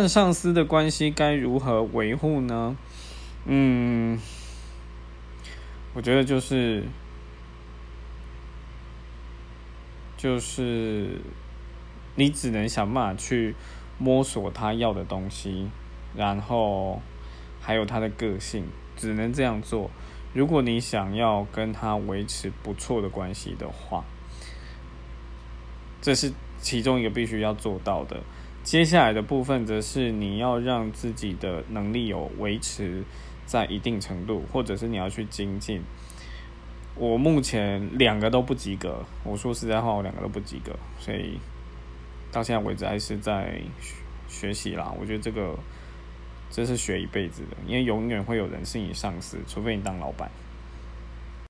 和上司的关系该如何维护呢？嗯，我觉得就是就是你只能想办法去摸索他要的东西，然后还有他的个性，只能这样做。如果你想要跟他维持不错的关系的话，这是其中一个必须要做到的。接下来的部分则是你要让自己的能力有维持在一定程度，或者是你要去精进。我目前两个都不及格，我说实在话，我两个都不及格，所以到现在为止还是在学习啦。我觉得这个这是学一辈子的，因为永远会有人是你上司，除非你当老板。